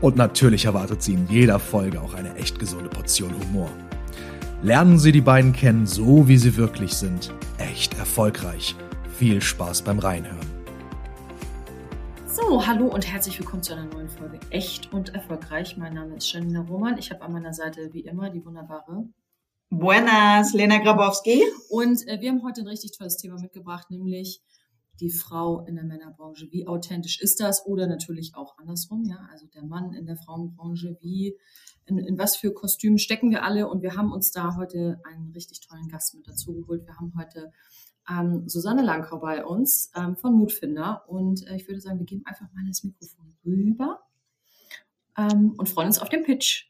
Und natürlich erwartet Sie in jeder Folge auch eine echt gesunde Portion Humor. Lernen Sie die beiden kennen, so wie sie wirklich sind. Echt erfolgreich. Viel Spaß beim Reinhören. So, hallo und herzlich willkommen zu einer neuen Folge Echt und erfolgreich. Mein Name ist Janina Roman. Ich habe an meiner Seite wie immer die wunderbare Buenas, Lena Grabowski. Und äh, wir haben heute ein richtig tolles Thema mitgebracht, nämlich die Frau in der Männerbranche. Wie authentisch ist das? Oder natürlich auch andersrum, ja. Also der Mann in der Frauenbranche, wie, in, in was für Kostümen stecken wir alle? Und wir haben uns da heute einen richtig tollen Gast mit dazu geholt. Wir haben heute ähm, Susanne Langkau bei uns ähm, von Mutfinder. Und äh, ich würde sagen, wir geben einfach mal das Mikrofon rüber ähm, und freuen uns auf den Pitch.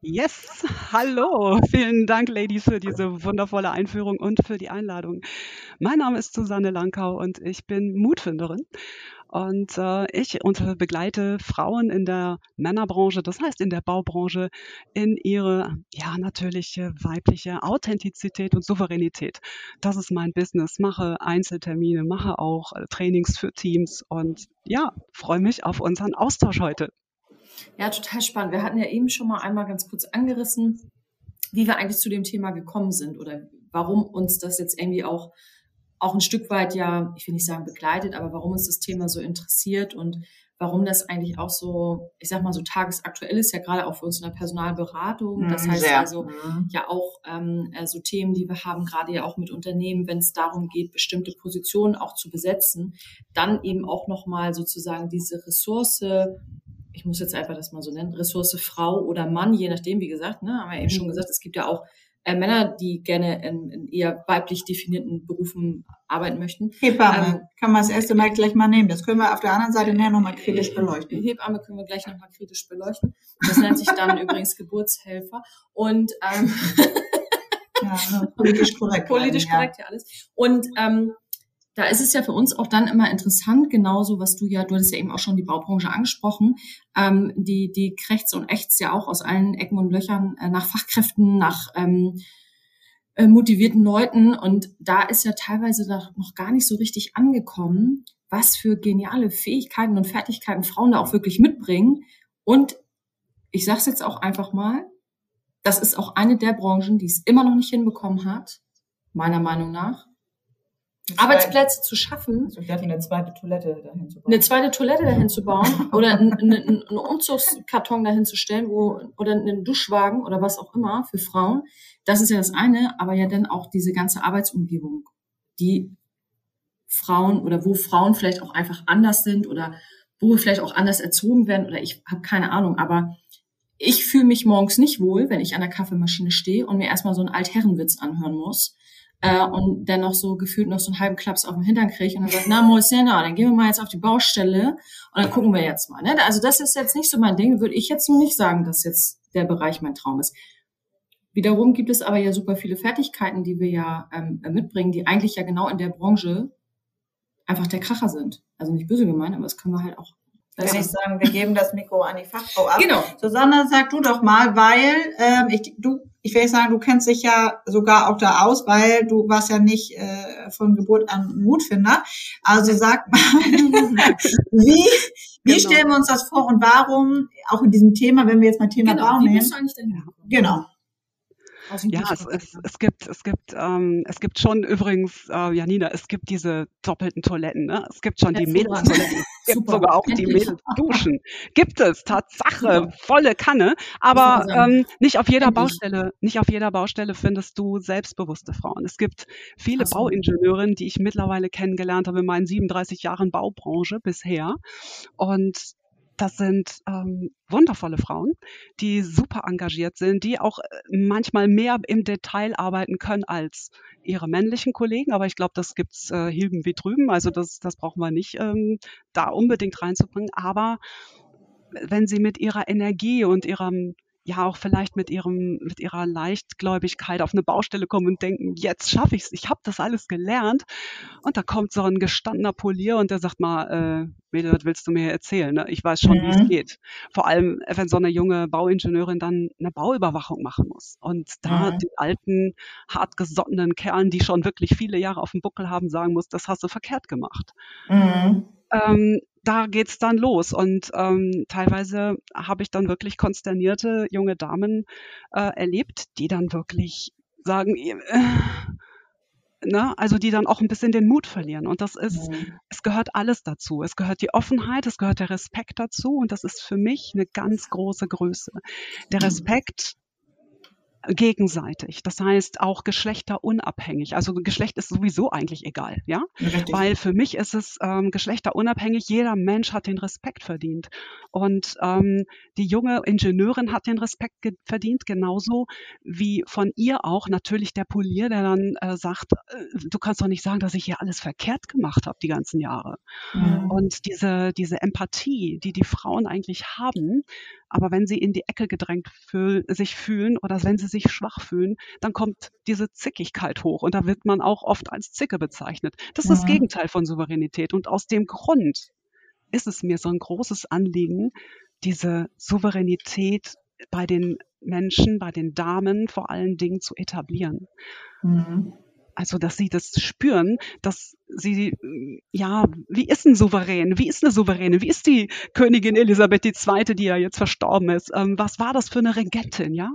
Yes, hallo. Vielen Dank, Ladies, für diese wundervolle Einführung und für die Einladung. Mein Name ist Susanne Langkau und ich bin Mutfinderin. Und äh, ich begleite Frauen in der Männerbranche, das heißt in der Baubranche, in ihre ja natürliche weibliche Authentizität und Souveränität. Das ist mein Business. Mache Einzeltermine, mache auch äh, Trainings für Teams und ja, freue mich auf unseren Austausch heute. Ja, total spannend. Wir hatten ja eben schon mal einmal ganz kurz angerissen, wie wir eigentlich zu dem Thema gekommen sind oder warum uns das jetzt irgendwie auch, auch ein Stück weit ja, ich will nicht sagen begleitet, aber warum uns das Thema so interessiert und warum das eigentlich auch so, ich sag mal, so tagesaktuell ist, ja gerade auch für uns in der Personalberatung. Das mhm, heißt Sehr. also mhm. ja auch ähm, äh, so Themen, die wir haben, gerade ja auch mit Unternehmen, wenn es darum geht, bestimmte Positionen auch zu besetzen, dann eben auch nochmal sozusagen diese Ressource ich muss jetzt einfach das mal so nennen, Ressource Frau oder Mann, je nachdem, wie gesagt, ne, haben wir eben schon mhm. gesagt, es gibt ja auch äh, Männer, die gerne in, in, eher weiblich definierten Berufen arbeiten möchten. Hebamme, ähm, kann man das erste Mal gleich mal nehmen. Das können wir auf der anderen Seite näher nochmal kritisch beleuchten. Hebamme können wir gleich nochmal kritisch beleuchten. Das nennt sich dann übrigens Geburtshelfer. Und ähm, ja, politisch korrekt. Politisch korrekt, ja, ja alles. Und ähm, da ist es ja für uns auch dann immer interessant, genauso was du ja, du hattest ja eben auch schon die Baubranche angesprochen, ähm, die, die krächzt und ächzt ja auch aus allen Ecken und Löchern äh, nach Fachkräften, nach ähm, äh, motivierten Leuten. Und da ist ja teilweise noch gar nicht so richtig angekommen, was für geniale Fähigkeiten und Fertigkeiten Frauen da auch wirklich mitbringen. Und ich sage es jetzt auch einfach mal, das ist auch eine der Branchen, die es immer noch nicht hinbekommen hat, meiner Meinung nach, Arbeitsplätze zu schaffen. Also ich eine zweite Toilette dahin zu bauen. Eine zweite Toilette dahin zu bauen oder einen, einen, einen Umzugskarton dahin zu stellen, wo, oder einen Duschwagen oder was auch immer für Frauen. Das ist ja das eine, aber ja dann auch diese ganze Arbeitsumgebung, die Frauen oder wo Frauen vielleicht auch einfach anders sind oder wo wir vielleicht auch anders erzogen werden oder ich habe keine Ahnung, aber ich fühle mich morgens nicht wohl, wenn ich an der Kaffeemaschine stehe und mir erstmal so einen Altherrenwitz anhören muss äh, und dann noch so gefühlt noch so einen halben Klaps auf dem Hintern kriege und dann sagt, na, Moisena, dann gehen wir mal jetzt auf die Baustelle und dann gucken wir jetzt mal. Ne? Also das ist jetzt nicht so mein Ding, würde ich jetzt nur nicht sagen, dass jetzt der Bereich mein Traum ist. Wiederum gibt es aber ja super viele Fertigkeiten, die wir ja ähm, mitbringen, die eigentlich ja genau in der Branche einfach der Kracher sind. Also nicht böse gemeint, aber das können wir halt auch würde ich sagen, wir geben das Mikro an die Fachfrau ab. Genau. Susanne, sag du doch mal, weil ähm, ich, du, ich will sagen, du kennst dich ja sogar auch da aus, weil du warst ja nicht äh, von Geburt an Mutfinder. Also sag mal, wie, wie genau. stellen wir uns das vor und warum auch in diesem Thema, wenn wir jetzt mal Thema genau, Bau nehmen? Wie bist du eigentlich denn Genau. Ja, es, es, es gibt, es gibt, ähm, es gibt schon übrigens, äh, Janina, es gibt diese doppelten Toiletten, ne? Es gibt schon die Mädelstoiletten. Es gibt sogar auch die Mädelsduschen. Gibt es, Tatsache, Super. volle Kanne. Aber ähm, nicht auf jeder Endlich. Baustelle, nicht auf jeder Baustelle findest du selbstbewusste Frauen. Es gibt viele so. Bauingenieurinnen, die ich mittlerweile kennengelernt habe in meinen 37 Jahren Baubranche bisher. Und das sind ähm, wundervolle Frauen, die super engagiert sind, die auch äh, manchmal mehr im Detail arbeiten können als ihre männlichen Kollegen. Aber ich glaube, das gibt's äh, hüben wie drüben. Also das, das brauchen wir nicht ähm, da unbedingt reinzubringen. Aber wenn sie mit ihrer Energie und ihrem ja auch vielleicht mit ihrem, mit ihrer Leichtgläubigkeit auf eine Baustelle kommen und denken, jetzt schaffe ich's, ich habe das alles gelernt. Und da kommt so ein gestandener Polier und der sagt mal, äh, Mädel, was willst du mir erzählen? Ne? Ich weiß schon, mhm. wie es geht. Vor allem, wenn so eine junge Bauingenieurin dann eine Bauüberwachung machen muss. Und da mhm. die alten, hartgesottenen Kerlen, die schon wirklich viele Jahre auf dem Buckel haben, sagen muss, das hast du verkehrt gemacht. Mhm. Ähm, da geht's dann los. Und ähm, teilweise habe ich dann wirklich konsternierte junge Damen äh, erlebt, die dann wirklich sagen, äh, ne, also die dann auch ein bisschen den Mut verlieren. Und das ist, mhm. es gehört alles dazu. Es gehört die Offenheit, es gehört der Respekt dazu. Und das ist für mich eine ganz große Größe. Der mhm. Respekt gegenseitig. Das heißt auch geschlechterunabhängig. Also Geschlecht ist sowieso eigentlich egal, ja, Richtig. weil für mich ist es ähm, geschlechterunabhängig. Jeder Mensch hat den Respekt verdient und ähm, die junge Ingenieurin hat den Respekt verdient, genauso wie von ihr auch natürlich der Polier, der dann äh, sagt, äh, du kannst doch nicht sagen, dass ich hier alles verkehrt gemacht habe die ganzen Jahre. Mhm. Und diese diese Empathie, die die Frauen eigentlich haben, aber wenn sie in die Ecke gedrängt fühl, sich fühlen oder wenn sie sich schwach fühlen, dann kommt diese Zickigkeit hoch und da wird man auch oft als Zicke bezeichnet. Das ist mhm. das Gegenteil von Souveränität und aus dem Grund ist es mir so ein großes Anliegen, diese Souveränität bei den Menschen, bei den Damen vor allen Dingen zu etablieren. Mhm. Also, dass sie das spüren, dass sie, ja, wie ist ein Souverän? Wie ist eine Souveräne? Wie ist die Königin Elisabeth II., die ja jetzt verstorben ist? Ähm, was war das für eine Regentin, ja?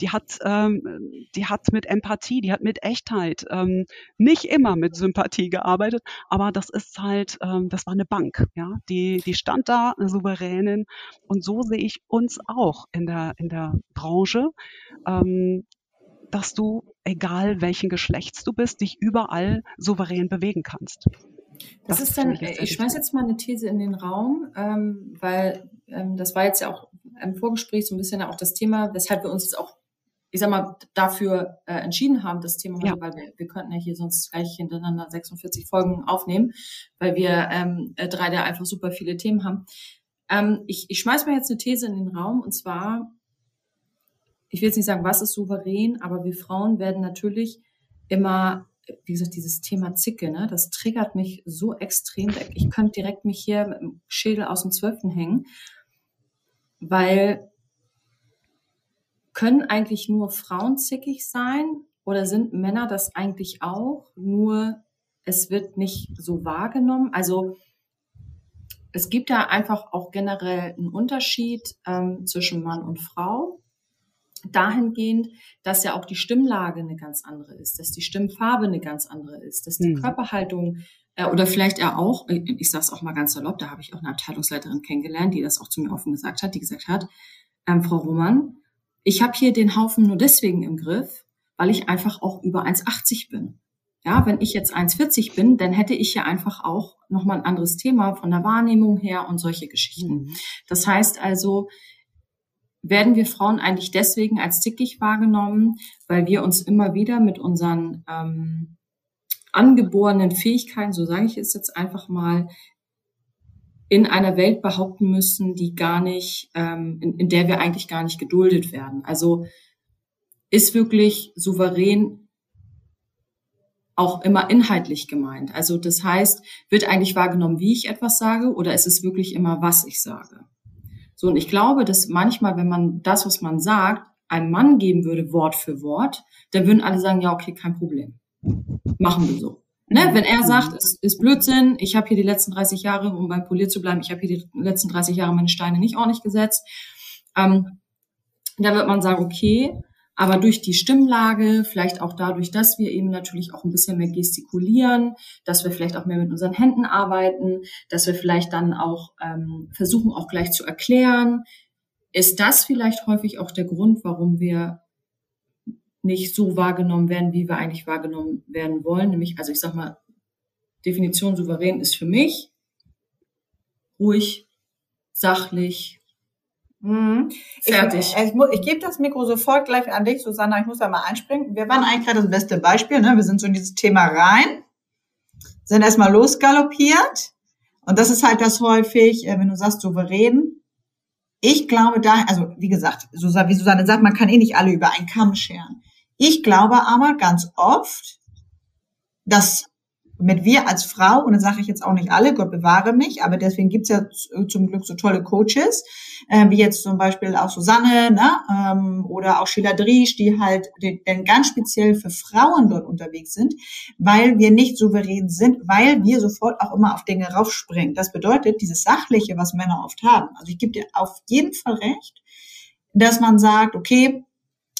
Die hat, ähm, die hat mit Empathie, die hat mit Echtheit, ähm, nicht immer mit Sympathie gearbeitet, aber das ist halt, ähm, das war eine Bank, ja? Die, die stand da, eine Souveränin. Und so sehe ich uns auch in der, in der Branche. Ähm, dass du, egal welchen Geschlechts du bist, dich überall souverän bewegen kannst. Das, das ist dann, ich schmeiß jetzt mal eine These in den Raum, ähm, weil ähm, das war jetzt ja auch im Vorgespräch so ein bisschen auch das Thema, weshalb wir uns jetzt auch, ich sag mal, dafür äh, entschieden haben, das Thema, ja. weil wir, wir könnten ja hier sonst gleich hintereinander 46 Folgen aufnehmen, weil wir ähm, äh, drei da einfach super viele Themen haben. Ähm, ich, ich schmeiß mal jetzt eine These in den Raum und zwar ich will jetzt nicht sagen, was ist souverän, aber wir Frauen werden natürlich immer, wie gesagt, dieses Thema Zicke, ne, das triggert mich so extrem. Ich könnte direkt mich hier mit dem Schädel aus dem Zwölften hängen, weil können eigentlich nur Frauen zickig sein oder sind Männer das eigentlich auch? Nur es wird nicht so wahrgenommen. Also es gibt da einfach auch generell einen Unterschied ähm, zwischen Mann und Frau dahingehend, dass ja auch die Stimmlage eine ganz andere ist, dass die Stimmfarbe eine ganz andere ist, dass die mhm. Körperhaltung äh, oder vielleicht er auch, äh, ich sage es auch mal ganz salopp, da habe ich auch eine Abteilungsleiterin kennengelernt, die das auch zu mir offen gesagt hat, die gesagt hat, ähm, Frau Roman, ich habe hier den Haufen nur deswegen im Griff, weil ich einfach auch über 1,80 bin. Ja, wenn ich jetzt 1,40 bin, dann hätte ich ja einfach auch nochmal ein anderes Thema von der Wahrnehmung her und solche Geschichten. Mhm. Das heißt also, werden wir Frauen eigentlich deswegen als zickig wahrgenommen, weil wir uns immer wieder mit unseren ähm, angeborenen Fähigkeiten, so sage ich es jetzt einfach mal, in einer Welt behaupten müssen, die gar nicht, ähm, in, in der wir eigentlich gar nicht geduldet werden. Also ist wirklich souverän auch immer inhaltlich gemeint. Also das heißt, wird eigentlich wahrgenommen, wie ich etwas sage, oder ist es wirklich immer, was ich sage? So, und ich glaube, dass manchmal, wenn man das, was man sagt, einem Mann geben würde, Wort für Wort, dann würden alle sagen, ja, okay, kein Problem. Machen wir so. Ne? Wenn er sagt, es ist Blödsinn, ich habe hier die letzten 30 Jahre, um beim Polier zu bleiben, ich habe hier die letzten 30 Jahre meine Steine nicht ordentlich gesetzt, ähm, da wird man sagen, okay, aber durch die Stimmlage, vielleicht auch dadurch, dass wir eben natürlich auch ein bisschen mehr gestikulieren, dass wir vielleicht auch mehr mit unseren Händen arbeiten, dass wir vielleicht dann auch ähm, versuchen, auch gleich zu erklären, ist das vielleicht häufig auch der Grund, warum wir nicht so wahrgenommen werden, wie wir eigentlich wahrgenommen werden wollen. Nämlich, also ich sag mal, Definition souverän ist für mich ruhig, sachlich, Mhm. Fertig. Ich, ich, ich gebe das Mikro sofort gleich an dich, Susanna. Ich muss da mal einspringen. Wir waren eigentlich gerade das beste Beispiel. Ne? Wir sind so in dieses Thema rein, sind erstmal losgaloppiert. Und das ist halt das häufig, äh, wenn du sagst souverän, ich glaube da, also wie gesagt, wie Susanne sagt, man kann eh nicht alle über einen Kamm scheren. Ich glaube aber ganz oft, dass mit wir als Frau, und dann sage ich jetzt auch nicht alle, Gott bewahre mich, aber deswegen gibt's ja zum Glück so tolle Coaches, äh, wie jetzt zum Beispiel auch Susanne ne, ähm, oder auch Sheila Driesch, die halt den, den ganz speziell für Frauen dort unterwegs sind, weil wir nicht souverän sind, weil wir sofort auch immer auf Dinge raufspringen. Das bedeutet, dieses Sachliche, was Männer oft haben. Also ich gebe dir auf jeden Fall recht, dass man sagt, okay,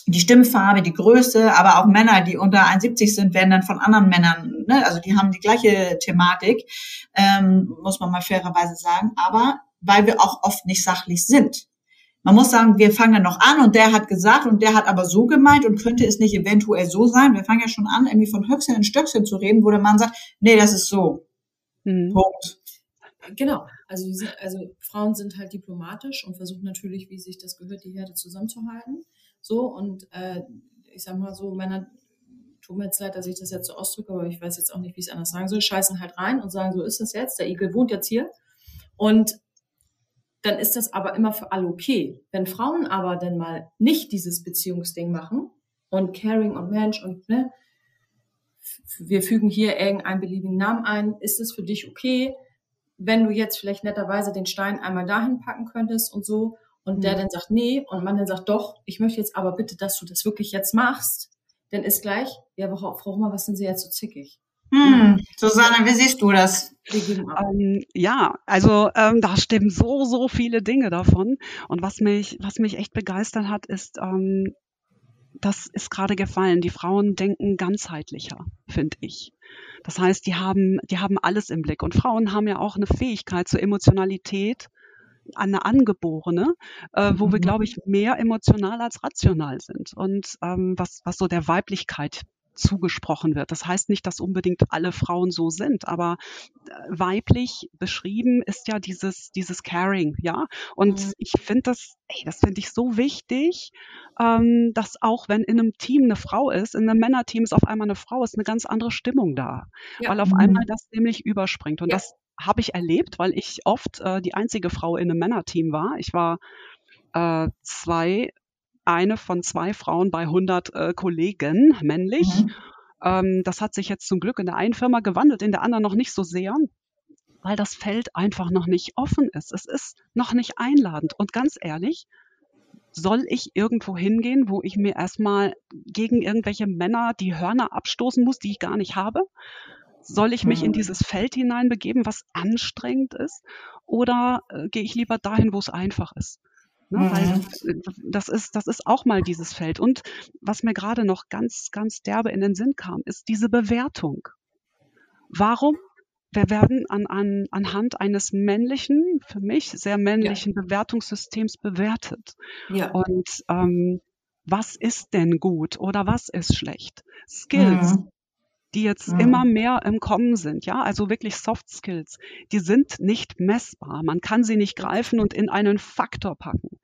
die Stimmfarbe, die Größe, aber auch Männer, die unter 1,70 sind, werden dann von anderen Männern, ne, also die haben die gleiche Thematik, ähm, muss man mal fairerweise sagen, aber weil wir auch oft nicht sachlich sind. Man muss sagen, wir fangen noch an und der hat gesagt und der hat aber so gemeint und könnte es nicht eventuell so sein. Wir fangen ja schon an, irgendwie von Höchstchen in Stöckchen zu reden, wo der Mann sagt, nee, das ist so. Mhm. Punkt. Genau. Also, diese, also Frauen sind halt diplomatisch und versuchen natürlich, wie sich das gehört, die Herde zusammenzuhalten. So, und äh, ich sag mal so, Männer, tut mir jetzt leid, dass ich das jetzt so ausdrücke, aber ich weiß jetzt auch nicht, wie ich es anders sagen soll, scheißen halt rein und sagen, so ist das jetzt, der Igel wohnt jetzt hier. Und dann ist das aber immer für alle okay. Wenn Frauen aber dann mal nicht dieses Beziehungsding machen und Caring und Mensch und ne, wir fügen hier irgendeinen beliebigen Namen ein, ist es für dich okay, wenn du jetzt vielleicht netterweise den Stein einmal dahin packen könntest und so und der mhm. dann sagt, nee, und man dann sagt, doch, ich möchte jetzt aber bitte, dass du das wirklich jetzt machst, dann ist gleich, ja, Frau Hummel, was sind Sie jetzt so zickig? Hm, Susanne, wie siehst du das? Ähm, ja, also ähm, da stimmen so, so viele Dinge davon. Und was mich, was mich echt begeistert hat, ist, ähm, das ist gerade gefallen. Die Frauen denken ganzheitlicher, finde ich. Das heißt, die haben, die haben alles im Blick. Und Frauen haben ja auch eine Fähigkeit zur Emotionalität, eine angeborene, äh, wo wir, mhm. glaube ich, mehr emotional als rational sind. Und ähm, was, was so der Weiblichkeit zugesprochen wird. Das heißt nicht, dass unbedingt alle Frauen so sind, aber äh, weiblich beschrieben ist ja dieses, dieses Caring, ja. Und mhm. ich finde das, ey, das finde ich so wichtig, ähm, dass auch wenn in einem Team eine Frau ist, in einem Männerteam ist auf einmal eine Frau, ist eine ganz andere Stimmung da. Ja. Weil auf mhm. einmal das nämlich überspringt. Und ja. das habe ich erlebt, weil ich oft äh, die einzige Frau in einem Männerteam war. Ich war äh, zwei, eine von zwei Frauen bei 100 äh, Kollegen, männlich. Mhm. Ähm, das hat sich jetzt zum Glück in der einen Firma gewandelt, in der anderen noch nicht so sehr, weil das Feld einfach noch nicht offen ist. Es ist noch nicht einladend. Und ganz ehrlich, soll ich irgendwo hingehen, wo ich mir erstmal gegen irgendwelche Männer die Hörner abstoßen muss, die ich gar nicht habe? Soll ich mich in mhm. dieses Feld hineinbegeben, was anstrengend ist? Oder äh, gehe ich lieber dahin, wo es einfach ist? Ne, mhm. Weil das ist, das ist auch mal dieses Feld. Und was mir gerade noch ganz, ganz derbe in den Sinn kam, ist diese Bewertung. Warum? Wir werden an, an, anhand eines männlichen, für mich sehr männlichen ja. Bewertungssystems bewertet. Ja. Und ähm, was ist denn gut oder was ist schlecht? Skills, mhm die jetzt mhm. immer mehr im Kommen sind, ja, also wirklich Soft Skills, die sind nicht messbar. Man kann sie nicht greifen und in einen Faktor packen.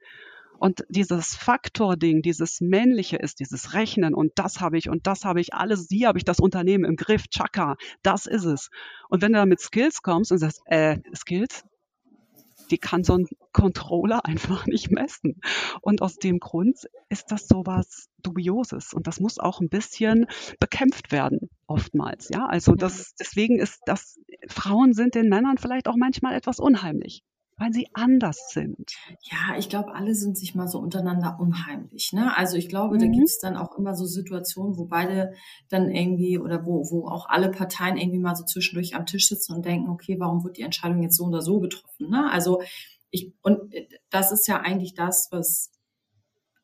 Und dieses Faktor-Ding, dieses Männliche ist dieses Rechnen und das habe ich und das habe ich, alles, hier habe ich das Unternehmen im Griff, Chaka, das ist es. Und wenn du da mit Skills kommst und sagst, äh, Skills, die kann so ein Controller einfach nicht messen. Und aus dem Grund ist das sowas Dubioses und das muss auch ein bisschen bekämpft werden, oftmals. Ja, also das, deswegen ist das, Frauen sind den Männern vielleicht auch manchmal etwas unheimlich weil sie anders sind. Ja, ich glaube, alle sind sich mal so untereinander unheimlich. Ne? Also ich glaube, mhm. da gibt es dann auch immer so Situationen, wo beide dann irgendwie oder wo, wo auch alle Parteien irgendwie mal so zwischendurch am Tisch sitzen und denken, okay, warum wird die Entscheidung jetzt so oder so getroffen? Ne? Also ich, und äh, das ist ja eigentlich das, was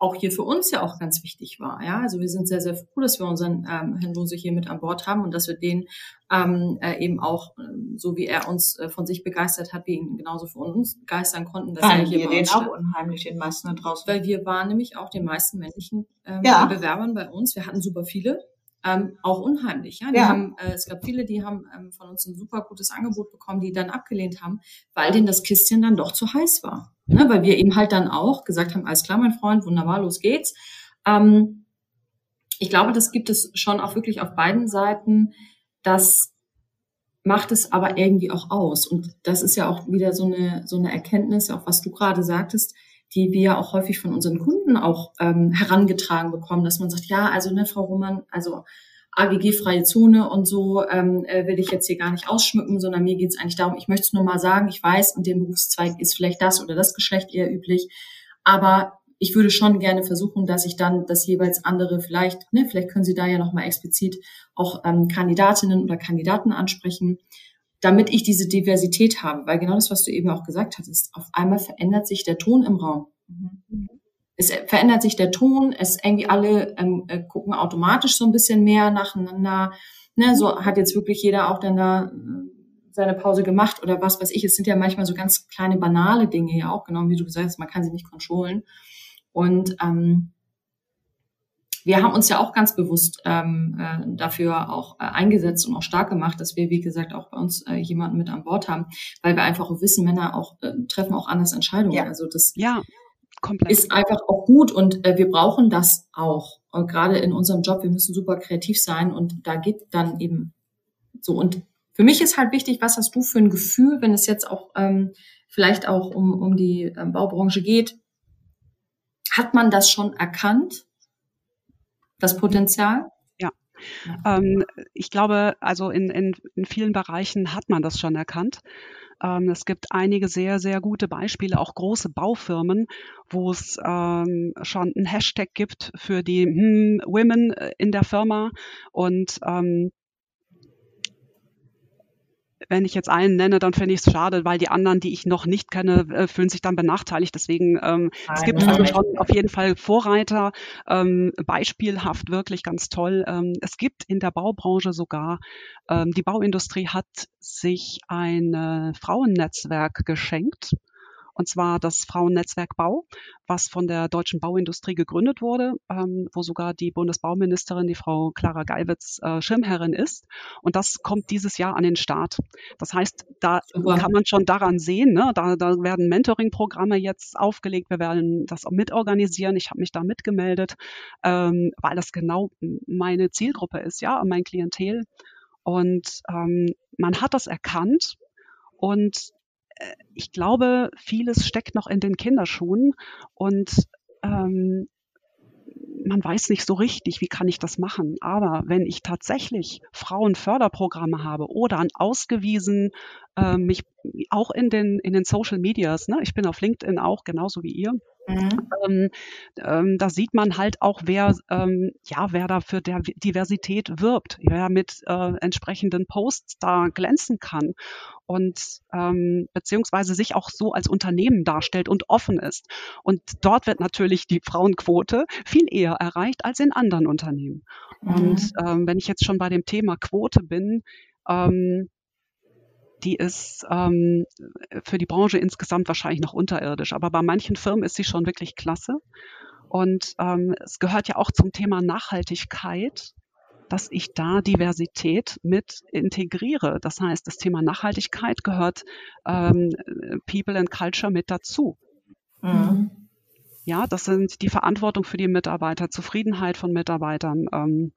auch hier für uns ja auch ganz wichtig war. Ja, also wir sind sehr, sehr froh, dass wir unseren ähm, Herrn Lose hier mit an Bord haben und dass wir den ähm, äh, eben auch, ähm, so wie er uns äh, von sich begeistert hat, wir ihn genauso für uns begeistern konnten. Dass Nein, er hier wir den auch unheimlich, den meisten da draußen. Weil wir waren nämlich auch den meisten männlichen ähm, ja. Bewerbern bei uns. Wir hatten super viele ähm, auch unheimlich. Ja? Die ja. Haben, äh, es gab viele, die haben ähm, von uns ein super gutes Angebot bekommen, die dann abgelehnt haben, weil denen das Kistchen dann doch zu heiß war. Ne? Weil wir eben halt dann auch gesagt haben, alles klar, mein Freund, wunderbar, los geht's. Ähm, ich glaube, das gibt es schon auch wirklich auf beiden Seiten. Das macht es aber irgendwie auch aus. Und das ist ja auch wieder so eine, so eine Erkenntnis, auch was du gerade sagtest. die wir auch häufig von unseren Kunden auch ähm, herangetragen bekommen, dass man sagt, ja, also ne, Frau Roman, also AGG-freie Zone und so ähm, äh, will ich jetzt hier gar nicht ausschmücken, sondern mir geht es eigentlich darum, ich möchte es nur mal sagen, ich weiß, in dem Berufszweig ist vielleicht das oder das Geschlecht eher üblich, aber ich würde schon gerne versuchen, dass ich dann das jeweils andere vielleicht, ne, vielleicht können Sie da ja nochmal explizit auch ähm, Kandidatinnen oder Kandidaten ansprechen, damit ich diese Diversität habe, weil genau das, was du eben auch gesagt hast, auf einmal verändert sich der Ton im Raum. Es verändert sich der Ton, es irgendwie alle ähm, äh, gucken automatisch so ein bisschen mehr nacheinander. Ne, so hat jetzt wirklich jeder auch dann da äh, seine Pause gemacht oder was weiß ich. Es sind ja manchmal so ganz kleine banale Dinge ja auch, genau wie du gesagt hast, man kann sie nicht kontrollen. Und ähm, wir haben uns ja auch ganz bewusst ähm, äh, dafür auch äh, eingesetzt und auch stark gemacht, dass wir, wie gesagt, auch bei uns äh, jemanden mit an Bord haben, weil wir einfach auch wissen, Männer auch äh, treffen auch anders Entscheidungen. Ja. Also das ja. Komplett. ist einfach auch gut und äh, wir brauchen das auch. Und gerade in unserem Job, wir müssen super kreativ sein und da geht dann eben so. Und für mich ist halt wichtig, was hast du für ein Gefühl, wenn es jetzt auch ähm, vielleicht auch um, um die ähm, Baubranche geht? Hat man das schon erkannt, das Potenzial? Ja. Ähm, ich glaube, also in, in, in vielen Bereichen hat man das schon erkannt. Ähm, es gibt einige sehr, sehr gute Beispiele, auch große Baufirmen, wo es ähm, schon ein Hashtag gibt für die hm, Women äh, in der Firma. Und ähm, wenn ich jetzt einen nenne, dann finde ich es schade, weil die anderen, die ich noch nicht kenne, äh, fühlen sich dann benachteiligt. Deswegen ähm, Nein, es gibt also schon auf jeden Fall Vorreiter, ähm, beispielhaft wirklich ganz toll. Ähm, es gibt in der Baubranche sogar, ähm, die Bauindustrie hat sich ein äh, Frauennetzwerk geschenkt und zwar das Frauennetzwerk Bau, was von der deutschen Bauindustrie gegründet wurde, ähm, wo sogar die Bundesbauministerin, die Frau Clara Geiwitz, äh, Schirmherrin ist. Und das kommt dieses Jahr an den Start. Das heißt, da Super. kann man schon daran sehen, ne? da, da werden Mentoring-Programme jetzt aufgelegt. Wir werden das auch mitorganisieren. Ich habe mich da mitgemeldet, ähm, weil das genau meine Zielgruppe ist, ja, mein Klientel. Und ähm, man hat das erkannt und ich glaube, vieles steckt noch in den Kinderschuhen und ähm, man weiß nicht so richtig, wie kann ich das machen. Aber wenn ich tatsächlich Frauenförderprogramme habe oder an ausgewiesen äh, mich auch in den in den Social Medias, ne, ich bin auf LinkedIn auch genauso wie ihr, Mhm. Ähm, ähm, da sieht man halt auch, wer, ähm, ja, wer da für der Diversität wirbt, wer mit äh, entsprechenden Posts da glänzen kann und ähm, beziehungsweise sich auch so als Unternehmen darstellt und offen ist. Und dort wird natürlich die Frauenquote viel eher erreicht als in anderen Unternehmen. Mhm. Und ähm, wenn ich jetzt schon bei dem Thema Quote bin, ähm, die ist ähm, für die Branche insgesamt wahrscheinlich noch unterirdisch. Aber bei manchen Firmen ist sie schon wirklich klasse. Und ähm, es gehört ja auch zum Thema Nachhaltigkeit, dass ich da Diversität mit integriere. Das heißt, das Thema Nachhaltigkeit gehört ähm, People and Culture mit dazu. Mhm. Ja, das sind die Verantwortung für die Mitarbeiter, Zufriedenheit von Mitarbeitern, ähm,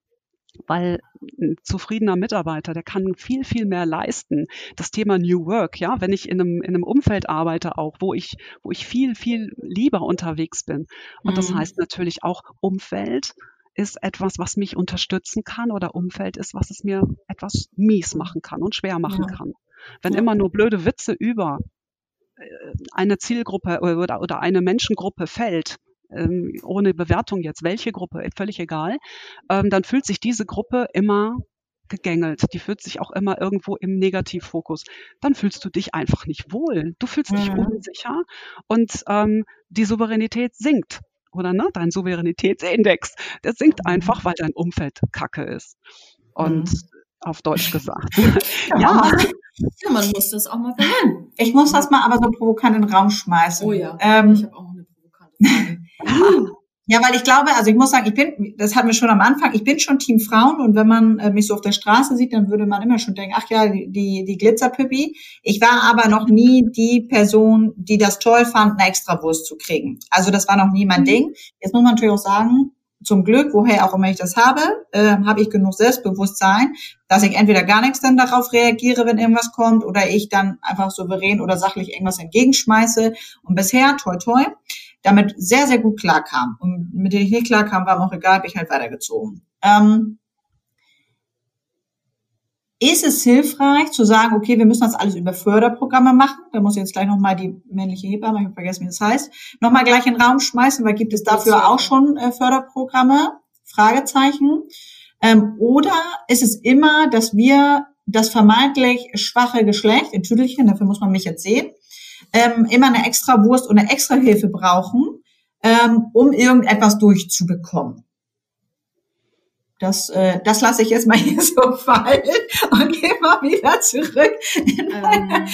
weil ein zufriedener Mitarbeiter, der kann viel, viel mehr leisten. Das Thema New Work, ja, wenn ich in einem, in einem Umfeld arbeite auch, wo ich, wo ich viel, viel lieber unterwegs bin. Und das mhm. heißt natürlich auch Umfeld ist etwas, was mich unterstützen kann oder Umfeld ist, was es mir etwas mies machen kann und schwer machen ja. kann. Wenn ja. immer nur blöde Witze über äh, eine Zielgruppe oder, oder eine Menschengruppe fällt, ähm, ohne Bewertung jetzt, welche Gruppe, völlig egal, ähm, dann fühlt sich diese Gruppe immer gegängelt. Die fühlt sich auch immer irgendwo im Negativfokus. Dann fühlst du dich einfach nicht wohl. Du fühlst mhm. dich unsicher und ähm, die Souveränität sinkt. Oder ne, dein Souveränitätsindex, der sinkt mhm. einfach, weil dein Umfeld kacke ist. Und mhm. auf Deutsch gesagt. ja. ja. ja. man muss das auch mal verwenden. Ich muss das mal aber so provokant in den Raum schmeißen. Oh ja. Ähm, ich habe auch eine provokante Frage. Ja, weil ich glaube, also ich muss sagen, ich bin, das hatten wir schon am Anfang, ich bin schon Team Frauen und wenn man äh, mich so auf der Straße sieht, dann würde man immer schon denken, ach ja, die, die Glitzerpüppi. Ich war aber noch nie die Person, die das toll fand, eine Extrawurst zu kriegen. Also das war noch nie mein mhm. Ding. Jetzt muss man natürlich auch sagen, zum Glück, woher auch immer ich das habe, äh, habe ich genug Selbstbewusstsein, dass ich entweder gar nichts dann darauf reagiere, wenn irgendwas kommt, oder ich dann einfach souverän oder sachlich irgendwas entgegenschmeiße. Und bisher, toi toi, damit sehr, sehr gut klarkam. Und mit denen ich nicht klarkam, war mir auch egal, bin ich halt weitergezogen. Ähm, ist es hilfreich zu sagen, okay, wir müssen das alles über Förderprogramme machen? Da muss ich jetzt gleich nochmal die männliche Hebamme, ich habe vergessen, wie das heißt, nochmal gleich in den Raum schmeißen, weil gibt es dafür auch schon äh, Förderprogramme? Fragezeichen. Ähm, oder ist es immer, dass wir das vermeintlich schwache Geschlecht, in Tüdelchen, dafür muss man mich jetzt sehen, ähm, immer eine extra Wurst oder extra Hilfe brauchen, ähm, um irgendetwas durchzubekommen? Das, äh, das lasse ich jetzt mal hier so fallen und gehe mal wieder zurück in, ähm,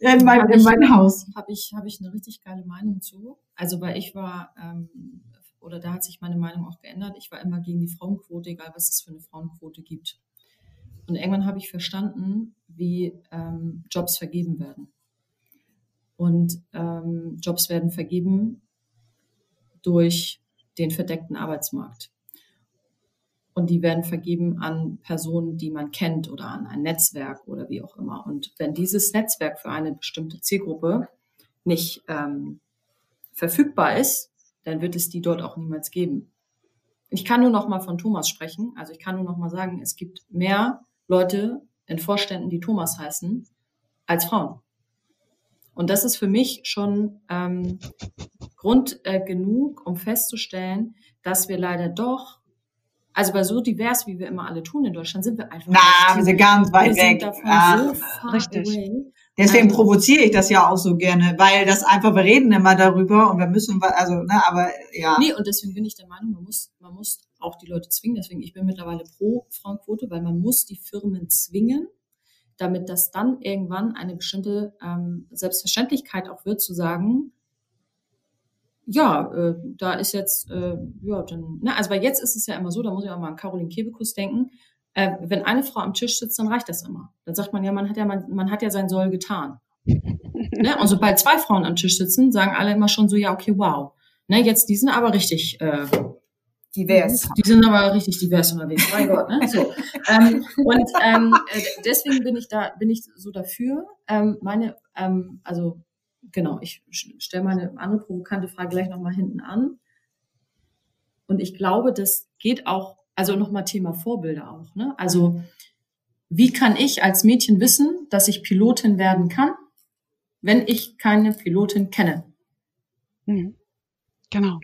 in mein, in mein ich, Haus. Habe ich, hab ich eine richtig geile Meinung zu. Also, weil ich war, ähm, oder da hat sich meine Meinung auch geändert, ich war immer gegen die Frauenquote, egal was es für eine Frauenquote gibt. Und irgendwann habe ich verstanden, wie ähm, Jobs vergeben werden. Und ähm, Jobs werden vergeben durch den verdeckten Arbeitsmarkt und die werden vergeben an Personen, die man kennt oder an ein Netzwerk oder wie auch immer. Und wenn dieses Netzwerk für eine bestimmte Zielgruppe nicht ähm, verfügbar ist, dann wird es die dort auch niemals geben. Ich kann nur noch mal von Thomas sprechen. Also ich kann nur noch mal sagen, es gibt mehr Leute in Vorständen, die Thomas heißen, als Frauen. Und das ist für mich schon ähm, Grund äh, genug, um festzustellen, dass wir leider doch also bei so divers, wie wir immer alle tun in Deutschland, sind wir einfach Na, wir sind ganz weit wir weg. Sind davon ah, so far richtig. Away. Deswegen Also- provoziere ich das ja auch so gerne, weil das einfach, wir reden immer darüber und wir müssen, also, ne, aber ja. Nee, und deswegen bin ich der Meinung, man muss, man muss auch die Leute zwingen. Deswegen, ich bin mittlerweile pro Frauenquote, weil man muss die Firmen zwingen, damit das dann irgendwann eine bestimmte ähm, Selbstverständlichkeit auch wird, zu sagen, ja, äh, da ist jetzt, äh, ja, dann, ne, also weil jetzt ist es ja immer so, da muss ich auch mal an Caroline Kebekus denken, äh, wenn eine Frau am Tisch sitzt, dann reicht das immer. Dann sagt man ja, man hat ja, man, man hat ja sein Soll getan. ne? Und sobald zwei Frauen am Tisch sitzen, sagen alle immer schon so, ja, okay, wow. Ne, jetzt, die sind aber richtig, äh, Divers. die sind aber richtig divers unterwegs, mein Gott, ne? So. ähm, und ähm, äh, deswegen bin ich da, bin ich so dafür. Ähm, meine, ähm, also genau, ich stelle meine andere provokante Frage gleich nochmal hinten an. Und ich glaube, das geht auch, also nochmal Thema Vorbilder auch, ne? Also wie kann ich als Mädchen wissen, dass ich Pilotin werden kann, wenn ich keine Pilotin kenne? Mhm. Genau.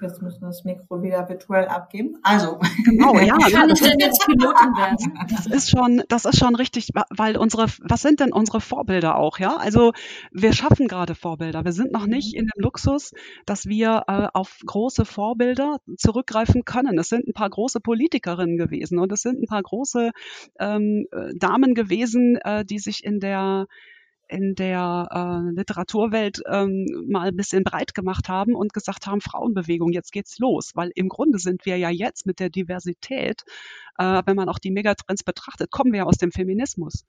Jetzt müssen wir das Mikro wieder virtuell abgeben. Also. Genau, ja, kann ich denn jetzt Pilotin werden? Das ist schon, das ist schon richtig, weil unsere, was sind denn unsere Vorbilder auch, ja? Also wir schaffen gerade Vorbilder. Wir sind noch nicht in dem Luxus, dass wir äh, auf große Vorbilder zurückgreifen können. Es sind ein paar große Politikerinnen gewesen und es sind ein paar große ähm, äh, Damen gewesen, äh, die sich in der in der äh, Literaturwelt ähm, mal ein bisschen breit gemacht haben und gesagt haben, Frauenbewegung, jetzt geht's los. Weil im Grunde sind wir ja jetzt mit der Diversität, äh, wenn man auch die Megatrends betrachtet, kommen wir ja aus dem Feminismus.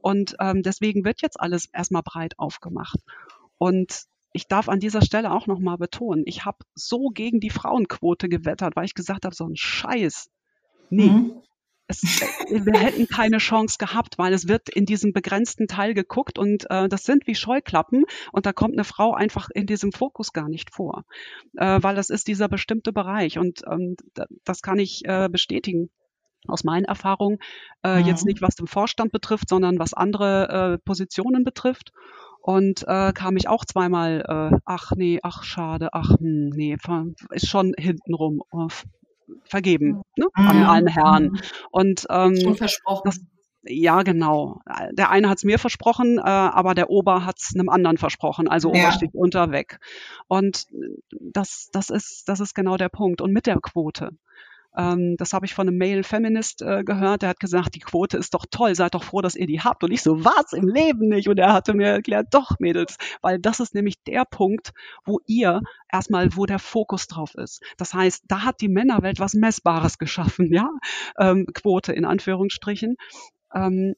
Und ähm, deswegen wird jetzt alles erstmal breit aufgemacht. Und ich darf an dieser Stelle auch nochmal betonen, ich habe so gegen die Frauenquote gewettert, weil ich gesagt habe, so ein Scheiß. Nee, Mhm. Es, äh, wir hätten keine Chance gehabt, weil es wird in diesem begrenzten Teil geguckt und äh, das sind wie Scheuklappen und da kommt eine Frau einfach in diesem Fokus gar nicht vor, äh, weil das ist dieser bestimmte Bereich und ähm, da- das kann ich äh, bestätigen aus meinen Erfahrungen, äh, Mhm. jetzt nicht was den Vorstand betrifft, sondern was andere äh, Positionen betrifft. Und äh, kam ich auch zweimal, äh, ach nee, ach schade, ach hm, nee, ist schon hintenrum vergeben ne? an Mhm. allen Herren. Und ähm, Schon versprochen. das, ja, genau. Der eine hat es mir versprochen, äh, aber der Ober hat es einem anderen versprochen. Also Ja. Ober steht unter weg. Und das, das, ist, das ist genau der Punkt. Und mit der Quote. Ähm, das habe ich von einem Male Feminist äh, gehört. Der hat gesagt, die Quote ist doch toll, seid doch froh, dass ihr die habt. Und ich so, was im Leben nicht? Und er hatte mir erklärt, doch, Mädels, weil das ist nämlich der Punkt, wo ihr erstmal, wo der Fokus drauf ist. Das heißt, da hat die Männerwelt was Messbares geschaffen, ja, ähm, Quote in Anführungsstrichen, ähm,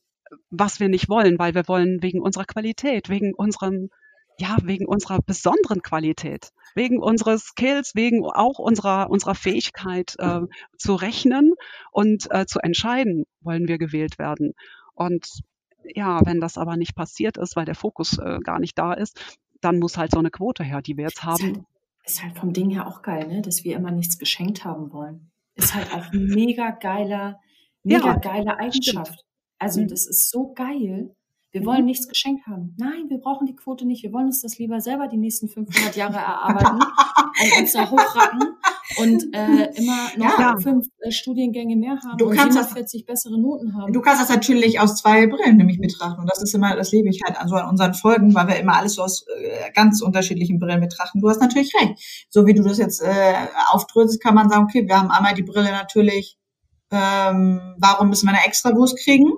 was wir nicht wollen, weil wir wollen wegen unserer Qualität, wegen unserem ja, wegen unserer besonderen Qualität, wegen unseres Skills, wegen auch unserer, unserer Fähigkeit äh, zu rechnen und äh, zu entscheiden, wollen wir gewählt werden. Und ja, wenn das aber nicht passiert ist, weil der Fokus äh, gar nicht da ist, dann muss halt so eine Quote her, die wir jetzt haben. Ist halt vom Ding her auch geil, ne? dass wir immer nichts geschenkt haben wollen. Ist halt auch mega geiler, mega ja, geile Eigenschaft. Stimmt. Also mhm. das ist so geil. Wir wollen mhm. nichts geschenkt haben. Nein, wir brauchen die Quote nicht. Wir wollen uns das lieber selber die nächsten 500 Jahre erarbeiten und uns da hochracken und äh, immer noch ja. fünf äh, Studiengänge mehr haben du und kannst 47 bessere Noten haben. Du kannst das natürlich aus zwei Brillen nämlich betrachten. Und das ist immer, das liebe ich halt an so an unseren Folgen, weil wir immer alles so aus äh, ganz unterschiedlichen Brillen betrachten. Du hast natürlich recht. So wie du das jetzt äh, aufdröselst, kann man sagen, okay, wir haben einmal die Brille natürlich, ähm, warum müssen wir eine Extrawurst kriegen?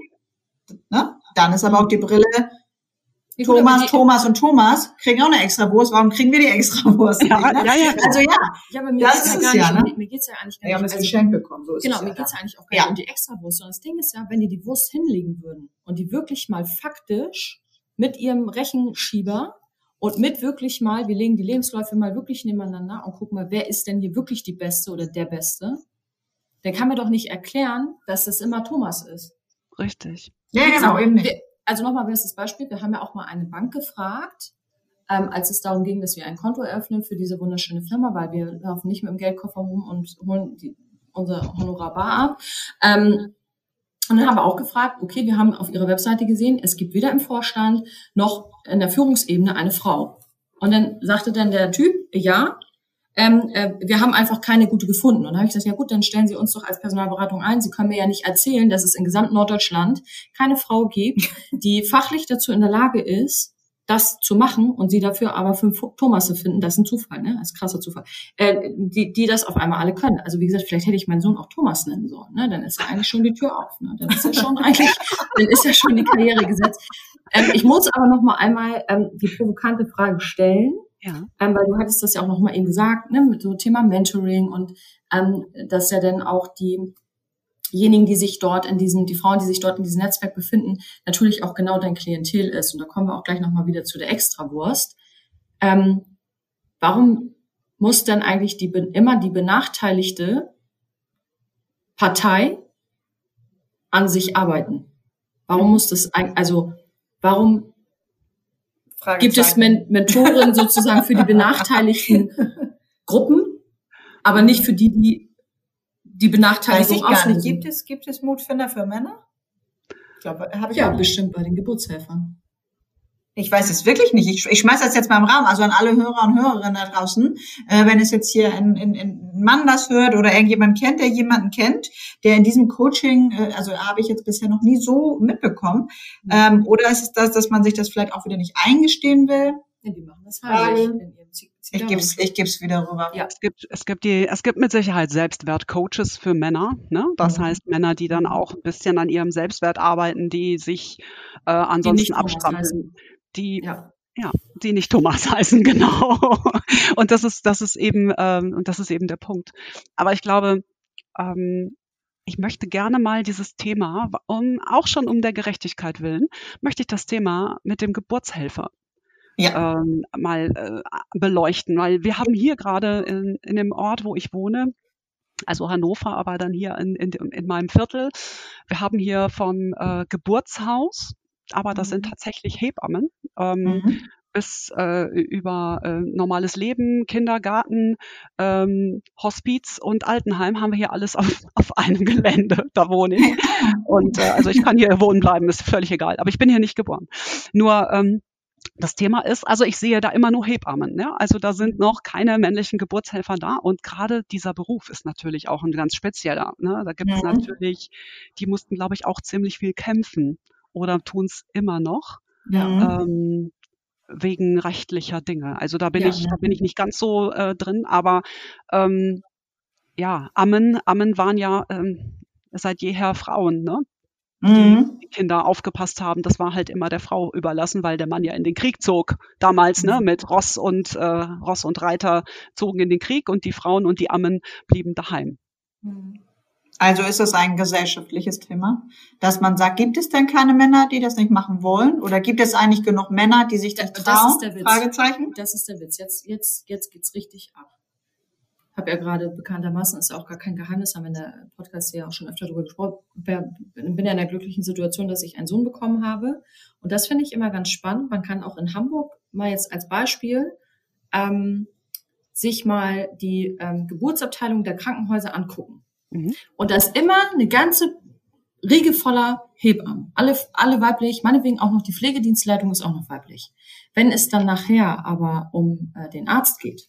Ne? Dann ist aber auch die Brille, ja, Thomas, Thomas und Thomas kriegen auch eine extra Wurst. Warum kriegen wir die extra Wurst? Ja, ne? ja, ja, Also ja, ja aber mir das ist es ja, ne? Mir geht's ja eigentlich gar nicht. Haben das also, Geschenk bekommen. So ist genau, es mir geht's ja eigentlich auch gar nicht um die extra Wurst. Sondern das Ding ist ja, wenn die die Wurst hinlegen würden und die wirklich mal faktisch mit ihrem Rechenschieber und mit wirklich mal, wir legen die Lebensläufe mal wirklich nebeneinander und gucken mal, wer ist denn hier wirklich die Beste oder der Beste, dann kann mir doch nicht erklären, dass das immer Thomas ist. Richtig. Ja, genau, eben nicht. Also nochmal bestes Beispiel. Wir haben ja auch mal eine Bank gefragt, ähm, als es darum ging, dass wir ein Konto eröffnen für diese wunderschöne Firma, weil wir laufen nicht mit dem Geldkoffer rum und holen die, unser Honorar bar ab. Ähm, und dann haben wir auch gefragt, okay, wir haben auf Ihrer Webseite gesehen, es gibt weder im Vorstand noch in der Führungsebene eine Frau. Und dann sagte dann der Typ, ja, ähm, äh, wir haben einfach keine gute gefunden. Und dann habe ich gesagt, ja gut, dann stellen Sie uns doch als Personalberatung ein. Sie können mir ja nicht erzählen, dass es in gesamt Norddeutschland keine Frau gibt, die fachlich dazu in der Lage ist, das zu machen und sie dafür aber fünf Thomasse finden, das ist ein Zufall, ne? Das ist ein krasser Zufall. Äh, die, die das auf einmal alle können. Also wie gesagt, vielleicht hätte ich meinen Sohn auch Thomas nennen sollen, ne? Dann ist ja eigentlich schon die Tür auf, ne? Dann ist ja schon eigentlich, dann ist ja schon die Karriere gesetzt. Ähm, ich muss aber noch mal einmal ähm, die provokante Frage stellen. Ja. Ähm, weil du hattest das ja auch noch mal eben gesagt, ne, mit so Thema Mentoring und ähm, dass ja dann auch diejenigen, die sich dort in diesem, die Frauen, die sich dort in diesem Netzwerk befinden, natürlich auch genau dein Klientel ist. Und da kommen wir auch gleich noch mal wieder zu der Extrawurst. Ähm, warum muss dann eigentlich die immer die benachteiligte Partei an sich arbeiten? Warum muss das also warum Gibt es Men Mentoren sozusagen für die benachteiligten Gruppen, aber nicht für die, die die Benachteiligung Weiß ich gar nicht. Gibt es, gibt es Mutfinder für Männer? Ich glaube, habe ich Ja, bestimmt bei den Geburtshelfern. Ich weiß es wirklich nicht. Ich, ich schmeiße das jetzt mal im Raum, also an alle Hörer und Hörerinnen da draußen. Äh, wenn es jetzt hier ein, ein, ein Mann das hört oder irgendjemand kennt, der jemanden kennt, der in diesem Coaching, äh, also habe ich jetzt bisher noch nie so mitbekommen. Mhm. Ähm, oder ist es das, dass man sich das vielleicht auch wieder nicht eingestehen will? Ja, die machen das heimlich in ihrem ich gebe es ich geb's wieder rüber. Ja. Es gibt, es gibt die, es gibt mit Sicherheit Selbstwertcoaches für Männer. Ne? Das mhm. heißt Männer, die dann auch ein bisschen an ihrem Selbstwert arbeiten, die sich äh, ansonsten abstrampeln die ja. ja, die nicht Thomas heißen, genau. Und das ist, das ist eben, ähm, und das ist eben der Punkt. Aber ich glaube, ähm, ich möchte gerne mal dieses Thema, um, auch schon um der Gerechtigkeit willen, möchte ich das Thema mit dem Geburtshelfer ja. ähm, mal äh, beleuchten, weil wir haben hier gerade in, in dem Ort, wo ich wohne, also Hannover, aber dann hier in, in, in meinem Viertel, wir haben hier vom äh, Geburtshaus aber das sind mhm. tatsächlich Hebammen. Ähm, mhm. bis äh, über äh, normales Leben, Kindergarten, ähm, Hospiz und Altenheim haben wir hier alles auf, auf einem Gelände. Da wohne ich. Und äh, also ich kann hier wohnen bleiben, ist völlig egal. Aber ich bin hier nicht geboren. Nur ähm, das Thema ist, also ich sehe da immer nur Hebammen. Ja? Also da sind noch keine männlichen Geburtshelfer da. Und gerade dieser Beruf ist natürlich auch ein ganz spezieller. Ne? Da gibt es mhm. natürlich, die mussten, glaube ich, auch ziemlich viel kämpfen oder tun es immer noch. Ja. Ähm, wegen rechtlicher Dinge. Also da bin ja, ich, da bin ich nicht ganz so äh, drin, aber ähm, ja, Ammen, Ammen waren ja ähm, seit jeher Frauen, ne? Mhm. Die, Kinder aufgepasst haben. Das war halt immer der Frau überlassen, weil der Mann ja in den Krieg zog. Damals, ne, mhm. mit Ross und äh, Ross und Reiter zogen in den Krieg und die Frauen und die Ammen blieben daheim. Mhm. Also ist es ein gesellschaftliches Thema, dass man sagt, gibt es denn keine Männer, die das nicht machen wollen? Oder gibt es eigentlich genug Männer, die sich das, das trauen? Das ist der Witz. Fragezeichen. Das ist der Witz. Jetzt, jetzt, jetzt geht's richtig ab. Habe ja gerade bekanntermaßen, ist auch gar kein Geheimnis, haben wir in der Podcast ja auch schon öfter darüber gesprochen, bin ja in der glücklichen Situation, dass ich einen Sohn bekommen habe. Und das finde ich immer ganz spannend. Man kann auch in Hamburg mal jetzt als Beispiel ähm, sich mal die ähm, Geburtsabteilung der Krankenhäuser angucken. Mhm. Und da ist immer eine ganze Riege voller Hebammen. Alle, alle weiblich, meinetwegen auch noch die Pflegedienstleitung ist auch noch weiblich. Wenn es dann nachher aber um äh, den Arzt geht,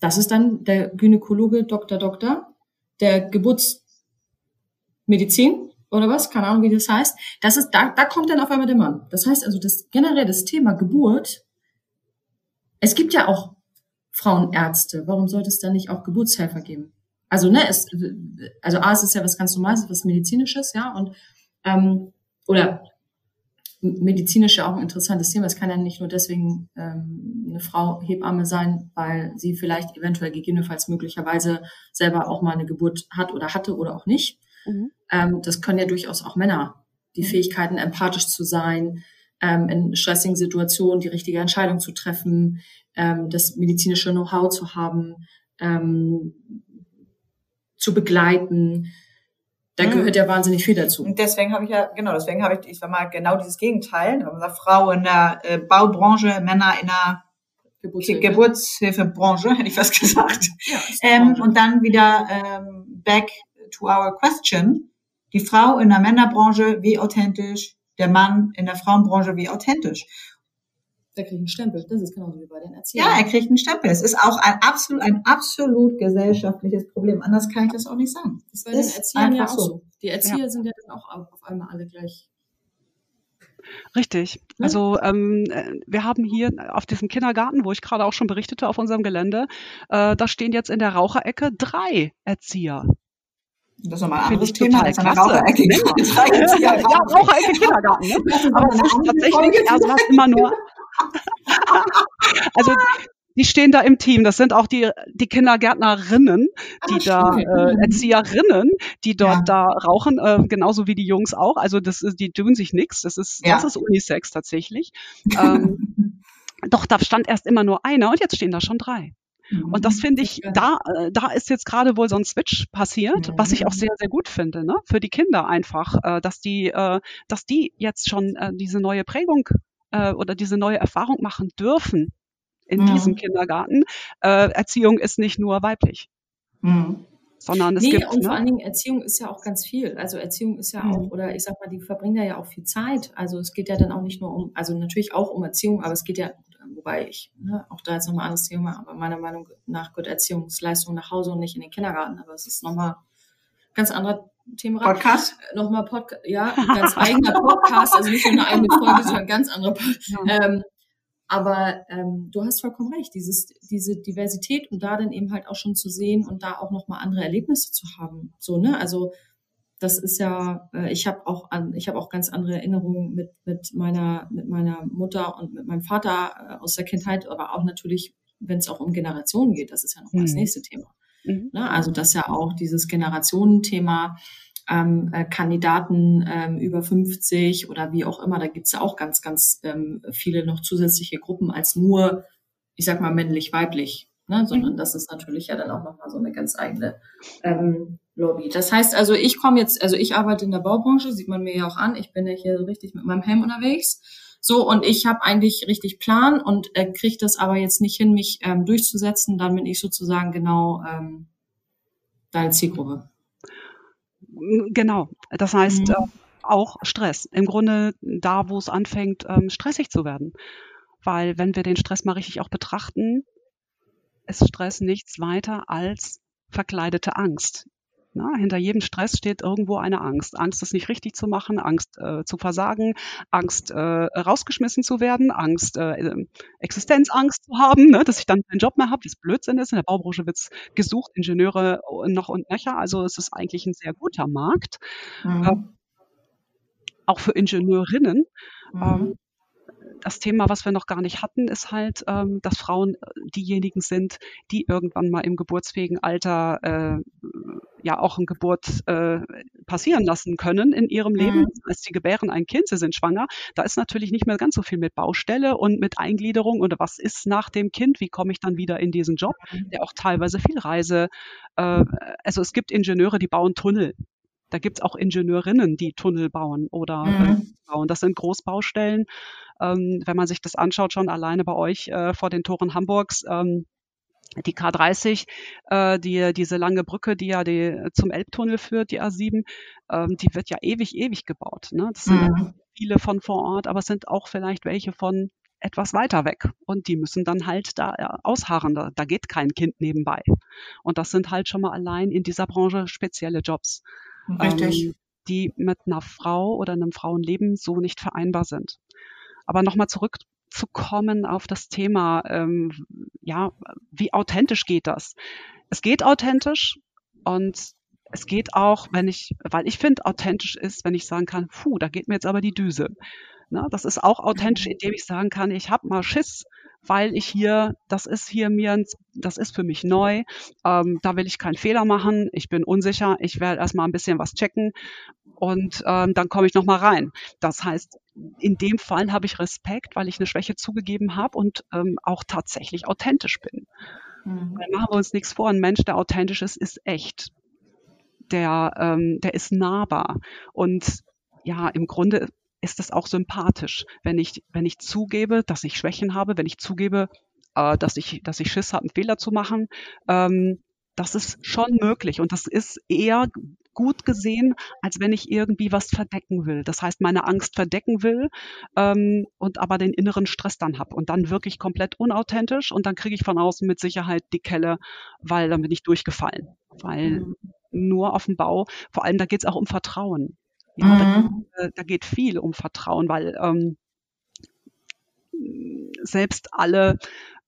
das ist dann der Gynäkologe Dr. Doktor, der Geburtsmedizin oder was, keine Ahnung, wie das heißt. Das ist, da, da kommt dann auf einmal der Mann. Das heißt also, das generell das Thema Geburt, es gibt ja auch Frauenärzte. Warum sollte es dann nicht auch Geburtshelfer geben? Also, ne, es, also A, es ist ja was ganz Normales, was Medizinisches, ja, und ähm, oder medizinisch ja auch ein interessantes Thema. Es kann ja nicht nur deswegen ähm, eine Frau Hebamme sein, weil sie vielleicht eventuell gegebenenfalls möglicherweise selber auch mal eine Geburt hat oder hatte oder auch nicht. Mhm. Ähm, das können ja durchaus auch Männer. Die mhm. Fähigkeiten, empathisch zu sein, ähm, in stressigen Situationen die richtige Entscheidung zu treffen, ähm, das medizinische Know-how zu haben, ähm, zu begleiten. Da mhm. gehört ja wahnsinnig viel dazu. Und deswegen habe ich ja, genau, deswegen habe ich, ich sag mal, genau dieses Gegenteil. Frau in der äh, Baubranche, Männer in der Geburtshilfe. Geburtshilfebranche, hätte ich fast gesagt. Ja, ähm, und dann wieder ähm, back to our question. Die Frau in der Männerbranche, wie authentisch, der Mann in der Frauenbranche, wie authentisch. Der kriegt einen Stempel. Das ist genauso wie bei den Erziehern. Ja, er kriegt einen Stempel. Es ist auch ein absolut, ein absolut gesellschaftliches Problem. Anders kann ich das auch nicht sagen. Das ist bei den Erziehern ja auch so. Die Erzieher ja. sind ja dann auch auf einmal alle gleich Richtig. Also ähm, äh, wir haben hier auf diesem Kindergarten, wo ich gerade auch schon berichtete, auf unserem Gelände, äh, da stehen jetzt in der Raucherecke drei Erzieher. Das ist nochmal ein anderes Thema als eine Raucherecke. Ja, ja, Raucherecke Kindergarten. Ne? Aber es ist tatsächlich, also was immer nur. also die stehen da im Team. Das sind auch die, die Kindergärtnerinnen, die Ach, da äh, Erzieherinnen, die dort ja. da rauchen, äh, genauso wie die Jungs auch. Also das ist, die tun sich nichts. Das ist, ja. das ist Unisex tatsächlich. Ähm, doch da stand erst immer nur einer und jetzt stehen da schon drei. Und das mhm. finde ich, da, äh, da ist jetzt gerade wohl so ein Switch passiert, mhm. was ich auch mhm. sehr, sehr gut finde, ne? Für die Kinder einfach, äh, dass die, äh, dass die jetzt schon äh, diese neue Prägung äh, oder diese neue Erfahrung machen dürfen in mhm. diesem Kindergarten. Äh, Erziehung ist nicht nur weiblich. Mhm sondern es nee, gibt. Und ne? vor allen Dingen Erziehung ist ja auch ganz viel. Also Erziehung ist ja mhm. auch, oder ich sag mal, die verbringen da ja auch viel Zeit. Also es geht ja dann auch nicht nur um, also natürlich auch um Erziehung, aber es geht ja, wobei ich, ne, auch da ist nochmal ein anderes Thema, aber meiner Meinung nach gehört Erziehungsleistung nach Hause und nicht in den Kindergarten. Aber es ist nochmal ganz anderer Thema. Podcast? Äh, nochmal Podcast, ja, ganz eigener Podcast, also nicht nur eine eigene Folge, sondern ganz anderer Podcast. Ja. Ähm, aber ähm, du hast vollkommen recht, dieses, diese Diversität und da dann eben halt auch schon zu sehen und da auch nochmal andere Erlebnisse zu haben. So, ne? Also das ist ja, äh, ich habe auch an, ich habe auch ganz andere Erinnerungen mit, mit meiner, mit meiner Mutter und mit meinem Vater äh, aus der Kindheit, aber auch natürlich, wenn es auch um Generationen geht, das ist ja noch mhm. das nächste Thema. Mhm. Ne? Also das ja auch dieses Generationenthema, ähm, äh, Kandidaten ähm, über 50 oder wie auch immer. Da gibt's ja auch ganz, ganz ähm, viele noch zusätzliche Gruppen als nur, ich sag mal, männlich-weiblich. Ne? Sondern mhm. das ist natürlich ja dann auch nochmal so eine ganz eigene ähm, Lobby. Das heißt also, ich komme jetzt, also ich arbeite in der Baubranche, sieht man mir ja auch an. Ich bin ja hier richtig mit meinem Helm unterwegs. So, und ich habe eigentlich richtig Plan und äh, kriege das aber jetzt nicht hin, mich ähm, durchzusetzen. Dann bin ich sozusagen genau ähm, deine Zielgruppe. Genau. Das heißt, mhm. äh, auch Stress. Im Grunde da, wo es anfängt, ähm, stressig zu werden. Weil wenn wir den Stress mal richtig auch betrachten, ist Stress nichts weiter als verkleidete Angst. Na, hinter jedem Stress steht irgendwo eine Angst. Angst, es nicht richtig zu machen, Angst äh, zu versagen, Angst, äh, rausgeschmissen zu werden, Angst, äh, ähm, Existenzangst zu haben, ne, dass ich dann keinen Job mehr habe, das Blödsinn ist. In der Baubranche wird gesucht, Ingenieure noch und nöcher. Also es ist eigentlich ein sehr guter Markt. Mhm. Äh, auch für Ingenieurinnen. Mhm. Ähm, das Thema, was wir noch gar nicht hatten, ist halt, ähm, dass Frauen äh, diejenigen sind, die irgendwann mal im geburtsfähigen Alter äh, ja auch eine Geburt äh, passieren lassen können in ihrem Leben. Mhm. Das heißt, sie gebären ein Kind, sie sind schwanger. Da ist natürlich nicht mehr ganz so viel mit Baustelle und mit Eingliederung oder was ist nach dem Kind, wie komme ich dann wieder in diesen Job, mhm. der auch teilweise viel Reise, äh, also es gibt Ingenieure, die bauen Tunnel. Da gibt es auch Ingenieurinnen, die Tunnel bauen oder mhm. bauen. Das sind Großbaustellen. Ähm, wenn man sich das anschaut, schon alleine bei euch äh, vor den Toren Hamburgs, ähm, die K30, äh, die, diese lange Brücke, die ja die, zum Elbtunnel führt, die A7, ähm, die wird ja ewig, ewig gebaut. Ne? Das sind mhm. viele von vor Ort, aber es sind auch vielleicht welche von etwas weiter weg. Und die müssen dann halt da äh, ausharren. Da, da geht kein Kind nebenbei. Und das sind halt schon mal allein in dieser Branche spezielle Jobs. Richtig. Ähm, die mit einer Frau oder einem Frauenleben so nicht vereinbar sind. Aber nochmal zurückzukommen auf das Thema, ähm, ja, wie authentisch geht das? Es geht authentisch und es geht auch, wenn ich, weil ich finde, authentisch ist, wenn ich sagen kann, puh, da geht mir jetzt aber die Düse. Ne? Das ist auch authentisch, mhm. indem ich sagen kann, ich habe mal Schiss, weil ich hier, das ist hier mir, das ist für mich neu, ähm, da will ich keinen Fehler machen, ich bin unsicher, ich werde erstmal ein bisschen was checken und ähm, dann komme ich nochmal rein. Das heißt, in dem Fall habe ich Respekt, weil ich eine Schwäche zugegeben habe und ähm, auch tatsächlich authentisch bin. Mhm. Dann machen wir uns nichts vor, ein Mensch, der authentisch ist, ist echt. Der, ähm, der ist nahbar. Und ja, im Grunde ist es auch sympathisch, wenn ich, wenn ich zugebe, dass ich Schwächen habe, wenn ich zugebe, äh, dass ich, dass ich Schiss habe, einen Fehler zu machen. Ähm, das ist schon möglich und das ist eher gut gesehen, als wenn ich irgendwie was verdecken will. Das heißt, meine Angst verdecken will ähm, und aber den inneren Stress dann habe und dann wirklich komplett unauthentisch und dann kriege ich von außen mit Sicherheit die Kelle, weil dann bin ich durchgefallen. Weil mhm. nur auf dem Bau, vor allem da geht es auch um Vertrauen. Ja, mhm. da, da, geht viel um Vertrauen, weil ähm, selbst alle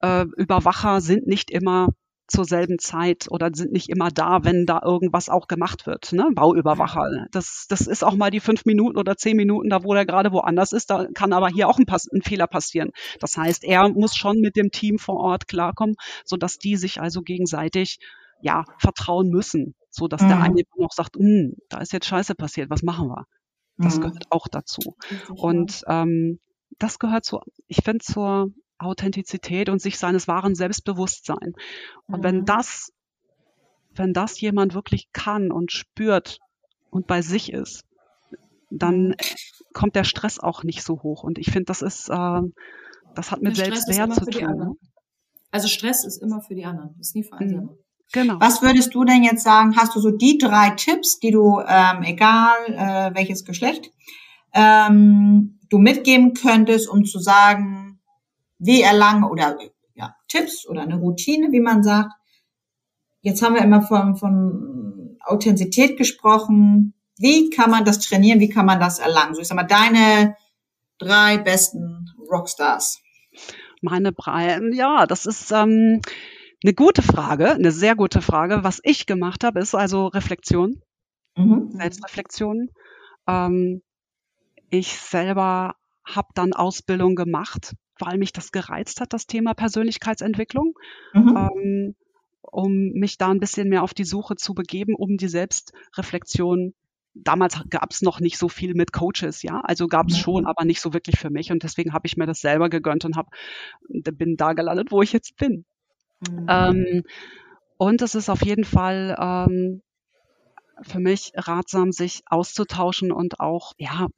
äh, Überwacher sind nicht immer zur selben Zeit oder sind nicht immer da, wenn da irgendwas auch gemacht wird. Ne? Bauüberwacher. Das, das ist auch mal die fünf Minuten oder zehn Minuten, da wo er gerade woanders ist. Da kann aber hier auch ein, Pass ein Fehler passieren. Das heißt, er muss schon mit dem Team vor Ort klarkommen, sodass die sich also gegenseitig ja vertrauen müssen so dass mhm. der eine noch sagt, hm, da ist jetzt Scheiße passiert, was machen wir? Das mhm. gehört auch dazu. Und ähm, das gehört zu, ich finde, zur Authentizität und sich seines wahren Selbstbewusstsein. Und mhm. wenn das, wenn das jemand wirklich kann und spürt und bei sich ist, dann mhm. kommt der Stress auch nicht so hoch. Und ich finde, das ist, äh, das hat mit Selbstwert zu tun. Ne? Also Stress ist immer für die anderen, ist nie für einen mhm. Genau. Was würdest du denn jetzt sagen? Hast du so die drei Tipps, die du, ähm, egal äh, welches Geschlecht, ähm, du mitgeben könntest, um zu sagen, wie erlangen oder ja, Tipps oder eine Routine, wie man sagt. Jetzt haben wir immer von, von Authentizität gesprochen. Wie kann man das trainieren? Wie kann man das erlangen? So, ich sag mal, deine drei besten Rockstars. Meine drei, ja, das ist, ähm, eine gute Frage, eine sehr gute Frage. Was ich gemacht habe, ist also Reflexion, mhm. Selbstreflexion. Ähm, ich selber habe dann Ausbildung gemacht, weil mich das gereizt hat, das Thema Persönlichkeitsentwicklung, mhm. ähm, um mich da ein bisschen mehr auf die Suche zu begeben, um die Selbstreflexion damals gab es noch nicht so viel mit Coaches, ja. Also gab es schon, aber nicht so wirklich für mich. Und deswegen habe ich mir das selber gegönnt und hab, bin da gelandet, wo ich jetzt bin. Mhm. Ähm, und es ist auf jeden Fall ähm, für mich ratsam, sich auszutauschen und auch, ja,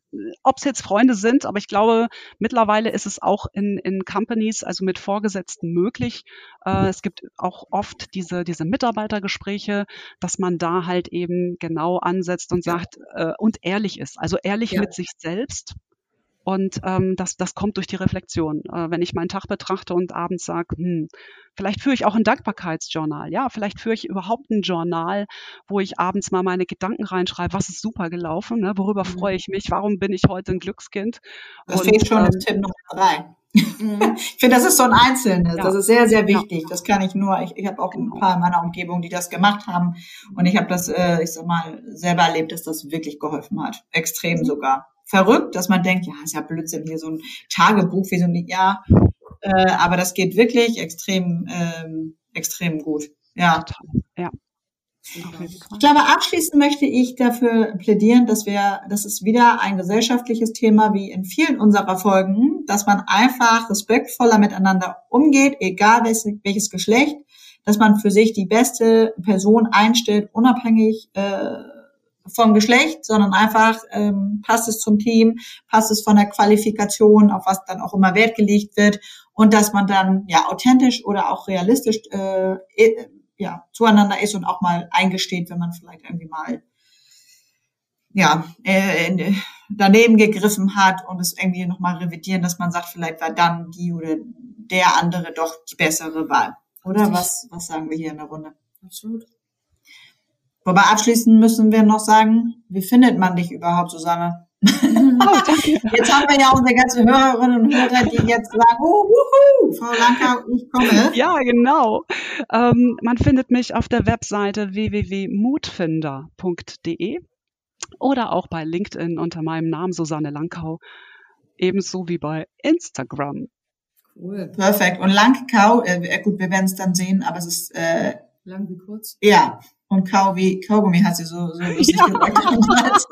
ob es jetzt Freunde sind, aber ich glaube, mittlerweile ist es auch in, in Companies, also mit Vorgesetzten möglich. Äh, es gibt auch oft diese, diese Mitarbeitergespräche, dass man da halt eben genau ansetzt und sagt äh, und ehrlich ist. Also ehrlich ja. mit sich selbst und ähm, das, das kommt durch die Reflexion. Äh, wenn ich meinen Tag betrachte und abends sage, hm, vielleicht führe ich auch ein Dankbarkeitsjournal. Ja, vielleicht führe ich überhaupt ein Journal, wo ich abends mal meine Gedanken reinschreibe, was ist super gelaufen, ne? worüber mhm. freue ich mich, warum bin ich heute ein Glückskind. Das fehlt schon ähm, Tipp Nummer drei. Mhm. ich finde, das ist so ein Einzelnes. Ja. Das ist sehr, sehr wichtig. Ja. Das kann ich nur. Ich, ich habe auch ein paar in meiner Umgebung, die das gemacht haben. Und ich habe das, äh, ich sag mal, selber erlebt, dass das wirklich geholfen hat. Extrem sogar verrückt, dass man denkt, ja, ist ja Blödsinn, hier so ein Tagebuch wie so ein, ja, äh, aber das geht wirklich extrem, ähm, extrem gut. Ja. Ja. Ich glaube, abschließend möchte ich dafür plädieren, dass wir, das ist wieder ein gesellschaftliches Thema wie in vielen unserer Folgen, dass man einfach respektvoller miteinander umgeht, egal welches, welches Geschlecht, dass man für sich die beste Person einstellt, unabhängig äh, vom Geschlecht, sondern einfach ähm, passt es zum Team, passt es von der Qualifikation, auf was dann auch immer Wert gelegt wird und dass man dann ja authentisch oder auch realistisch äh, ja, zueinander ist und auch mal eingesteht, wenn man vielleicht irgendwie mal ja, äh, daneben gegriffen hat und es irgendwie nochmal revidieren, dass man sagt, vielleicht war dann die oder der andere doch die bessere Wahl. Oder was, was sagen wir hier in der Runde? Absolut. Wobei abschließend müssen wir noch sagen, wie findet man dich überhaupt, Susanne? Oh, jetzt haben wir ja unsere ganzen Hörerinnen und Hörer, die jetzt sagen, oh, wuhu, Frau Lanka, ich komme. Ja, genau. Ähm, man findet mich auf der Webseite www.mutfinder.de oder auch bei LinkedIn unter meinem Namen Susanne Langkau, ebenso wie bei Instagram. Cool. Perfekt. Und Langkau, äh, gut, wir werden es dann sehen, aber es ist äh, lang wie kurz. Ja, und Kau wie Kaugummi hat sie so, so lustig ja. gesagt.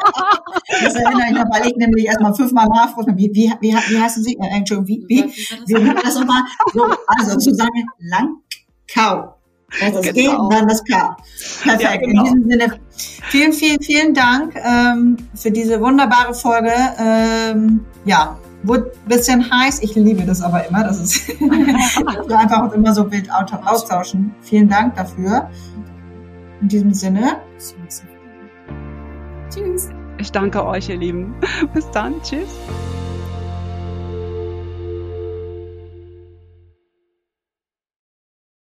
das erinnere ich noch, weil ich nämlich erstmal fünfmal nachfrage, wie, wie, wie, wie heißen Sie? Äh, Entschuldigung, wie, wie, wie, wie das nochmal? So, also Susanne Langkau. Das ist genau. G und dann das K. Perfekt. Ja, genau. In diesem Sinne, vielen, vielen, vielen Dank ähm, für diese wunderbare Folge. Ähm, ja, wurde ein bisschen heiß. Ich liebe das aber immer. Das ist einfach immer so wild austauschen. Vielen Dank dafür. In diesem Sinne. Tschüss. Ich danke euch, ihr Lieben. Bis dann. Tschüss.